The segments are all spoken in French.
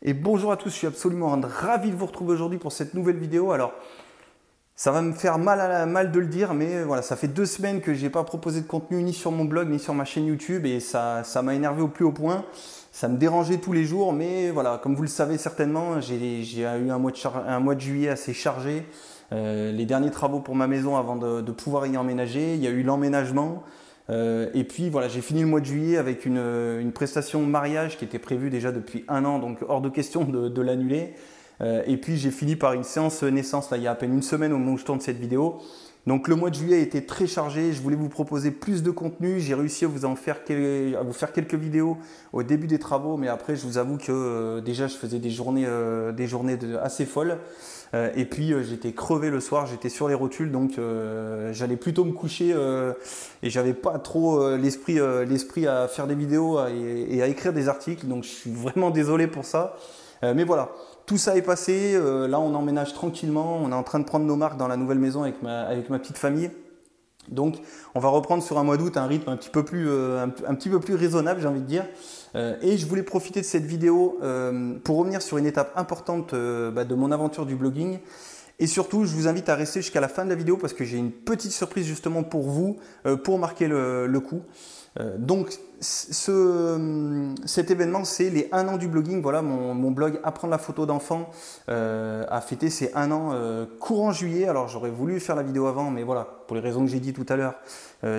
Et bonjour à tous, je suis absolument ravi de vous retrouver aujourd'hui pour cette nouvelle vidéo. Alors, ça va me faire mal, de le dire, mais voilà, ça fait deux semaines que je n'ai pas proposé de contenu ni sur mon blog ni sur ma chaîne YouTube et ça, m'a énervé au plus haut point. Ça me dérangeait tous les jours, mais voilà, comme vous le savez certainement, j'ai eu un mois, de juillet assez chargé. Euh, les derniers travaux pour ma maison avant de pouvoir y emménager. Il y a eu l'emménagement. Euh, et puis voilà, j'ai fini le mois de juillet avec une, une, prestation mariage qui était prévue déjà depuis un an, donc hors de question de, de l'annuler. Euh, et puis j'ai fini par une séance naissance, là il y a à peine une semaine au moment où je tourne cette vidéo. Donc le mois de juillet a été très chargé, je voulais vous proposer plus de contenu, j'ai réussi à vous en faire, quelques vidéos au début des travaux, mais après je vous avoue que euh, déjà je faisais des journées, euh, assez folles. Euh, et puis j'étais crevé le soir, j'étais sur les rotules, donc j'allais plutôt me coucher et j'avais pas trop l'esprit, à faire des vidéos et, à écrire des articles, donc je suis vraiment désolé pour ça. Mais voilà, tout ça est passé. Euh, là, on emménage tranquillement. On est en train de prendre nos marques dans la nouvelle maison avec ma, avec ma petite famille. Donc, on va reprendre sur un mois d'août un rythme un petit peu plus, euh, un, petit peu plus raisonnable, j'ai envie de dire. Euh, et je voulais profiter de cette vidéo pour revenir sur une étape importante bah, de mon aventure du blogging. Et surtout, je vous invite à rester jusqu'à la fin de la vidéo parce que j'ai une petite surprise justement pour vous, pour marquer le, coup. Euh, donc ce, cet événement, c'est les 1 an du blogging. Voilà, mon, blog Apprendre la photo d'enfant euh, a fêté ses 1 an euh, courant juillet. Alors j'aurais voulu faire la vidéo avant, mais voilà, pour les raisons que j'ai dit tout à l'heure,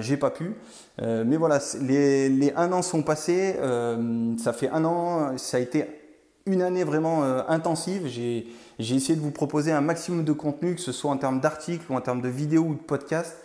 j'ai pas pu. mais voilà, les, les 1 an sont passés. ça fait un an, ça a été une année vraiment intensive. J'ai essayé de vous proposer un maximum de contenu, que ce soit en termes d'articles ou en termes de vidéos ou de podcasts.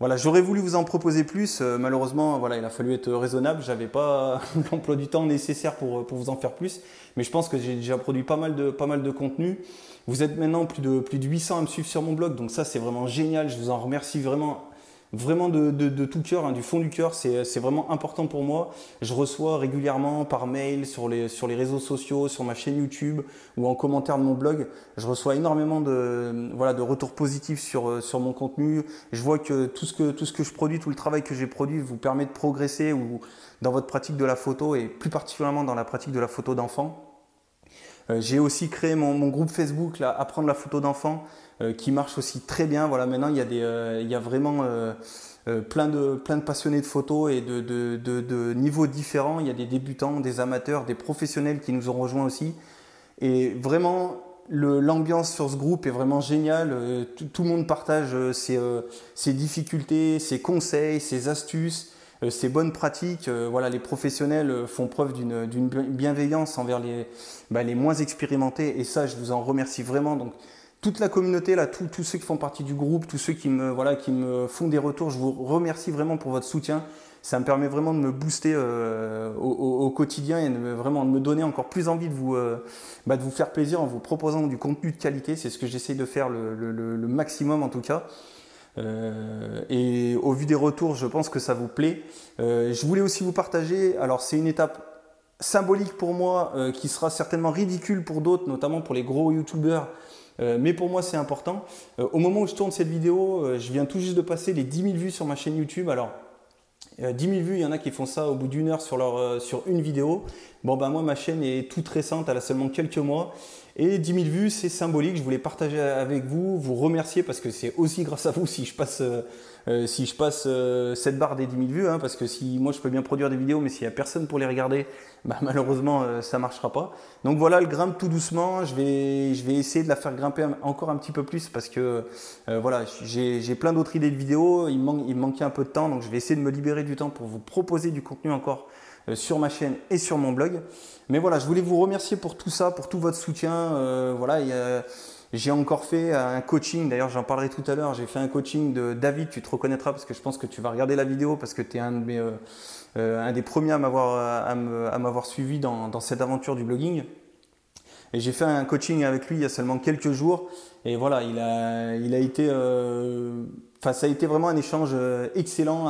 Voilà, j'aurais voulu vous en proposer plus. Euh, malheureusement, voilà, il a fallu être raisonnable. J'avais pas l'emploi du temps nécessaire pour, pour vous en faire plus. Mais je pense que j'ai déjà produit pas mal de, pas mal de contenu. Vous êtes maintenant plus de, plus de 800 à me suivre sur mon blog. Donc ça, c'est vraiment génial. Je vous en remercie vraiment vraiment de, tout cœur, hein, du fond du cœur, c'est vraiment important pour moi. Je reçois régulièrement par mail, sur les, sur les réseaux sociaux, sur ma chaîne YouTube ou en commentaire de mon blog, je reçois énormément de, voilà, de retours positifs sur, euh, sur mon contenu. Je vois que tout, ce que tout ce que je produis, tout le travail que j'ai produit vous permet de progresser ou dans votre pratique de la photo et plus particulièrement dans la pratique de la photo d'enfant. Euh, j'ai aussi créé mon, groupe Facebook, Apprendre la photo d'enfant, qui marche aussi très bien. Voilà, maintenant il y a, des, euh, il y a vraiment plein, de, plein de passionnés de photos et de, de, de, niveaux différents. Il y a des débutants, des amateurs, des professionnels qui nous ont rejoints aussi. Et vraiment, l'ambiance sur ce groupe est vraiment géniale. Tout, le monde partage ses, ses, difficultés, ses conseils, ses astuces. Euh, ces bonnes pratiques, euh, voilà, les professionnels euh, font preuve d'une bienveillance envers les, bah, les moins expérimentés et ça, je vous en remercie vraiment. Donc, toute la communauté, là, tous ceux qui font partie du groupe, tous ceux qui me, voilà, qui me font des retours, je vous remercie vraiment pour votre soutien. Ça me permet vraiment de me booster au, quotidien et de me, vraiment de me donner encore plus envie de vous, bah, de vous faire plaisir en vous proposant du contenu de qualité. C'est ce que j'essaie de faire le, maximum en tout cas. Euh, et au vu des retours, je pense que ça vous plaît. Euh, je voulais aussi vous partager, alors c'est une étape symbolique pour moi, euh, qui sera certainement ridicule pour d'autres, notamment pour les gros youtubeurs, mais pour moi c'est important. au moment où je tourne cette vidéo, je viens tout juste de passer les 10 000 vues sur ma chaîne YouTube. Alors 10 000 vues, il y en a qui font ça au bout d'une heure sur une vidéo. Bon, ben moi, ma chaîne est toute récente, elle a seulement quelques mois. Et 10 000 vues, c'est symbolique. Je voulais partager avec vous, vous remercier parce que c'est aussi grâce à vous si je passe, euh, euh, si je passe euh, cette barre des 10 000 vues. Hein, parce que si moi je peux bien produire des vidéos, mais s'il n'y a personne pour les regarder, bah, malheureusement ça ne marchera pas. Donc voilà, elle grimpe tout doucement. Je vais, je vais essayer de la faire grimper encore un petit peu plus parce que voilà, j'ai plein d'autres idées de vidéos. Il me manquait un peu de temps, donc je vais essayer de me libérer du temps pour vous proposer du contenu encore sur ma chaîne et sur mon blog. Mais voilà, je voulais vous remercier pour tout ça, pour tout votre soutien. Euh, voilà, j'ai encore fait un coaching, d'ailleurs j'en parlerai tout à l'heure, j'ai fait un coaching de David, tu te reconnaîtras parce que je pense que tu vas regarder la vidéo parce que tu es un, de euh, un des premiers à m'avoir suivi dans, dans, cette aventure du blogging. Et j'ai fait un coaching avec lui il y a seulement quelques jours. Et voilà, il a, il a été Enfin, ça a été vraiment un échange euh, excellent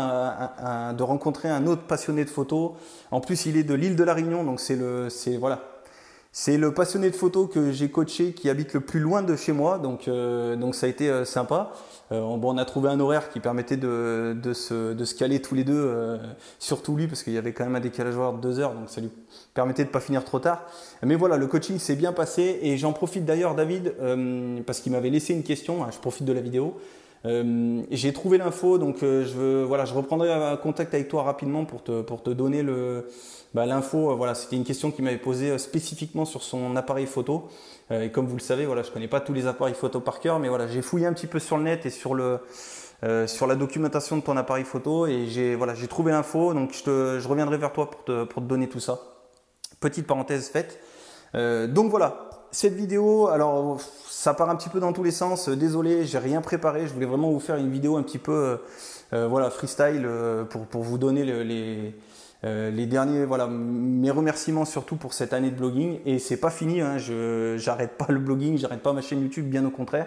de rencontrer un autre passionné de photo. En plus, il est de l'île de la Réunion, donc c'est le, c'est le passionné de photo que j'ai coaché qui habite le plus loin de chez moi, donc, euh, ça a été euh, sympa. On a trouvé un horaire qui permettait de, se, de caler tous les deux, surtout lui, parce qu'il y avait quand même un décalage horaire de deux heures, donc ça lui permettait de ne pas finir trop tard. Mais voilà, le coaching s'est bien passé et j'en profite d'ailleurs, David, parce qu'il m'avait laissé une question, hein, je profite de la vidéo. J'ai trouvé l'info, donc je, voilà, je reprendrai contact avec toi rapidement pour te, pour te donner bah, l'info, euh, voilà, c'était une question qui m'avait posée euh, spécifiquement sur son appareil photo. Euh, et comme vous le savez, voilà, je connais pas tous les appareils photo par cœur, mais voilà, j'ai fouillé un petit peu sur le net et sur le sur la documentation de ton appareil photo et j'ai voilà, trouvé l'info. Donc je, te, je, reviendrai vers toi pour te, pour te donner tout ça. Petite parenthèse faite. donc voilà, cette vidéo, alors ça part un petit peu dans tous les sens. Désolé, j'ai rien préparé. Je voulais vraiment vous faire une vidéo un petit peu, voilà, freestyle pour, pour vous donner les, euh, les derniers, voilà, mes remerciements surtout pour cette année de blogging. Et c'est pas fini, hein, je j'arrête pas le blogging, j'arrête pas ma chaîne YouTube, bien au contraire.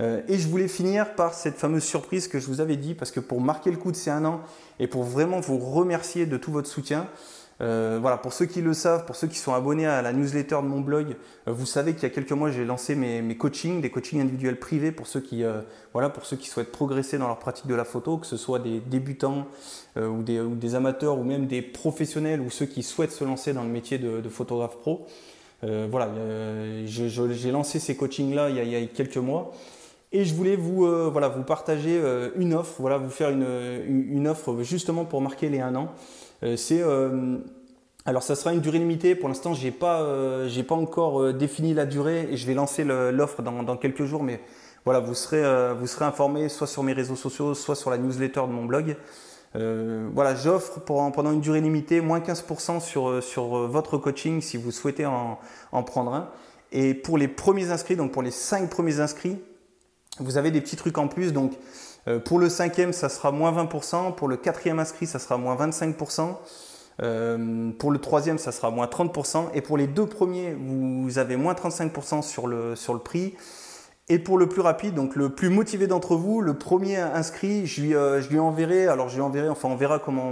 Euh, et je voulais finir par cette fameuse surprise que je vous avais dit, parce que pour marquer le coup de ces un an et pour vraiment vous remercier de tout votre soutien, euh, voilà, pour ceux qui le savent, pour ceux qui sont abonnés à la newsletter de mon blog, euh, vous savez qu'il y a quelques mois, j'ai lancé mes, coachings, des coachings individuels privés pour ceux qui, euh, voilà, pour ceux qui souhaitent progresser dans leur pratique de la photo, que ce soit des débutants ou des, amateurs ou même des professionnels ou ceux qui souhaitent se lancer dans le métier de, photographe pro. voilà, j'ai lancé ces coachings-là il, il, y a quelques mois. Et je voulais vous, voilà, vous partager une offre, voilà, vous faire une, une offre justement pour marquer les un an. Euh, c'est euh, alors ça sera une durée limitée. Pour l'instant, j'ai pas euh, j'ai pas encore défini la durée et je vais lancer l'offre dans, dans, quelques jours. Mais voilà, vous serez vous serez informé soit sur mes réseaux sociaux, soit sur la newsletter de mon blog. voilà, j'offre pendant une durée limitée moins 15% sur, sur votre coaching si vous souhaitez en, en, prendre un. Et pour les premiers inscrits, donc pour les 5 premiers inscrits, vous avez des petits trucs en plus. Donc euh, pour le cinquième, ça sera moins 20%. Pour le quatrième inscrit, ça sera moins 25%. Euh, pour le troisième, ça sera moins 30%. Et pour les deux premiers, vous avez moins 35% sur le, prix. Et pour le plus rapide, donc le plus motivé d'entre vous, le premier inscrit, je lui, euh, enverrai, alors je lui enverrai, enfin on verra comment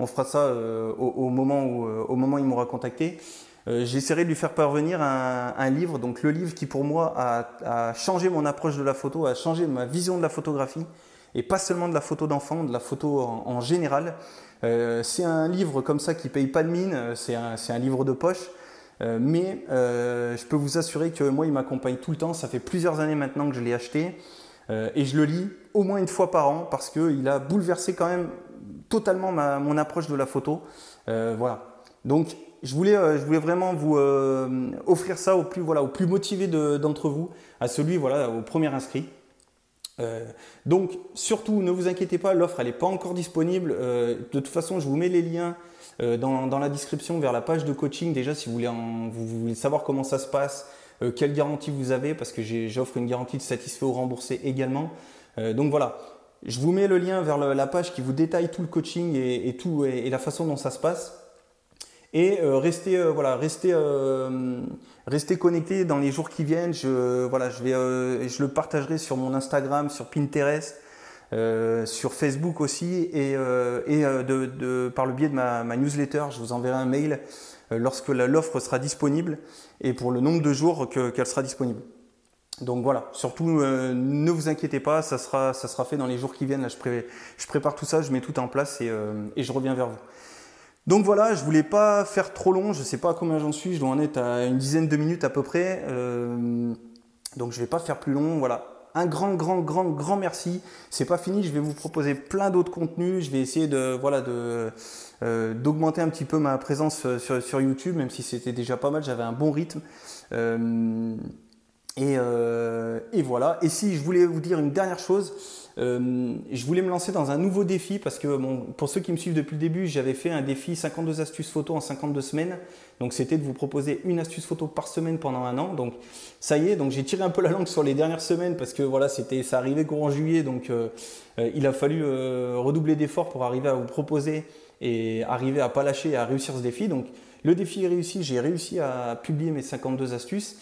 on, fera ça au moment où il m'aura contacté. J'essaierai de lui faire parvenir un, livre, donc le livre qui pour moi a, changé mon approche de la photo, a changé ma vision de la photographie, et pas seulement de la photo d'enfant, de la photo en, général. Euh, c'est un livre comme ça qui paye pas de mine, euh, c'est un, livre de poche, euh, mais euh, je peux vous assurer que moi il m'accompagne tout le temps, ça fait plusieurs années maintenant que je l'ai acheté, euh, et je le lis au moins une fois par an parce qu'il a bouleversé quand même totalement ma, mon approche de la photo. voilà. Donc je voulais, euh, je voulais vraiment vous euh, offrir ça au plus, motivé d'entre vous, à celui, au premier inscrit. Euh, donc surtout, ne vous inquiétez pas, l'offre n'est pas encore disponible. de toute façon, je vous mets les liens dans, la description vers la page de coaching. Déjà, si vous voulez, savoir comment ça se passe, quelle garantie vous avez, parce que j'offre une garantie de satisfait ou remboursé également. donc voilà, je vous mets le lien vers la page qui vous détaille tout le coaching et tout et la façon dont ça se passe et euh, rester euh, voilà rester euh, rester connecté dans les jours qui viennent je voilà je vais je le partagerai sur mon Instagram sur Pinterest sur Facebook aussi et, et de, de, par le biais de ma, ma, newsletter je vous enverrai un mail lorsque l'offre sera disponible et pour le nombre de jours qu'elle sera disponible donc voilà, surtout ne vous inquiétez pas, ça sera, ça sera fait dans les jours qui viennent. Là, je, pré, je prépare tout ça, je mets tout en place et, et je reviens vers vous. Donc voilà, je voulais pas faire trop long, je sais pas combien j'en suis, je dois en être à une dizaine de minutes à peu près. Euh, donc je vais pas faire plus long, voilà. Un grand, grand, grand, grand merci. C'est pas fini, je vais vous proposer plein d'autres contenus. Je vais essayer de, voilà, euh, d'augmenter un petit peu ma présence euh, sur YouTube, même si c'était déjà pas mal, j'avais un bon rythme. Et, et, voilà. Et si je voulais vous dire une dernière chose, euh, je voulais me lancer dans un nouveau défi parce que pour ceux qui me suivent depuis le début, j'avais fait un défi 52 astuces photo en 52 semaines. Donc c'était de vous proposer une astuce photo par semaine pendant un an. Donc ça y est, donc j'ai tiré un peu la langue sur les dernières semaines parce que voilà, c'était ça arrivait courant juillet, donc euh, euh, il a fallu redoubler d'efforts pour arriver à vous proposer et arriver à pas lâcher et à réussir ce défi. Donc le défi est réussi, j'ai réussi à publier mes 52 astuces.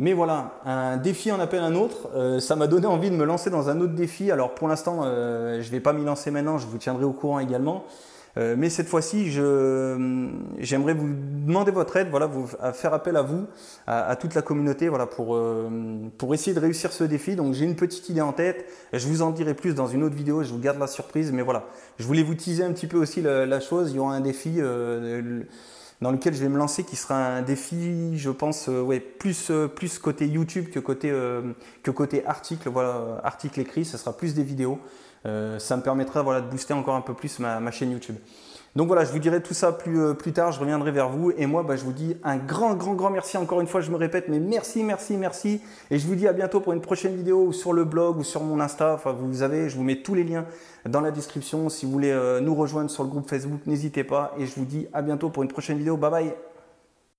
Mais voilà, un défi en appelle un autre. Euh, ça m'a donné envie de me lancer dans un autre défi. Alors pour l'instant, euh, je ne vais pas m'y lancer maintenant, je vous tiendrai au courant également. Euh, mais cette fois-ci, j'aimerais vous demander votre aide, voilà, vous, à faire appel à vous, à, toute la communauté, voilà, pour, euh, pour essayer de réussir ce défi. Donc j'ai une petite idée en tête, je vous en dirai plus dans une autre vidéo, je vous garde la surprise, mais voilà, je voulais vous teaser un petit peu aussi la, chose. Il y aura un défi euh, dans lequel je vais me lancer qui sera un défi, je pense, ouais, plus, plus côté YouTube que côté, que côté article, voilà, article écrit, ce sera plus des vidéos. Euh, ça me permettra voilà, de booster encore un peu plus ma, chaîne YouTube. Donc voilà, je vous dirai tout ça plus, euh, tard, je reviendrai vers vous. Et moi, bah, je vous dis un grand, grand, grand merci. Encore une fois, je me répète, mais merci, merci, merci. Et je vous dis à bientôt pour une prochaine vidéo sur le blog ou sur mon Insta. Enfin, vous avez, je vous mets tous les liens dans la description. Si vous voulez euh, nous rejoindre sur le groupe Facebook, n'hésitez pas. Et je vous dis à bientôt pour une prochaine vidéo. Bye bye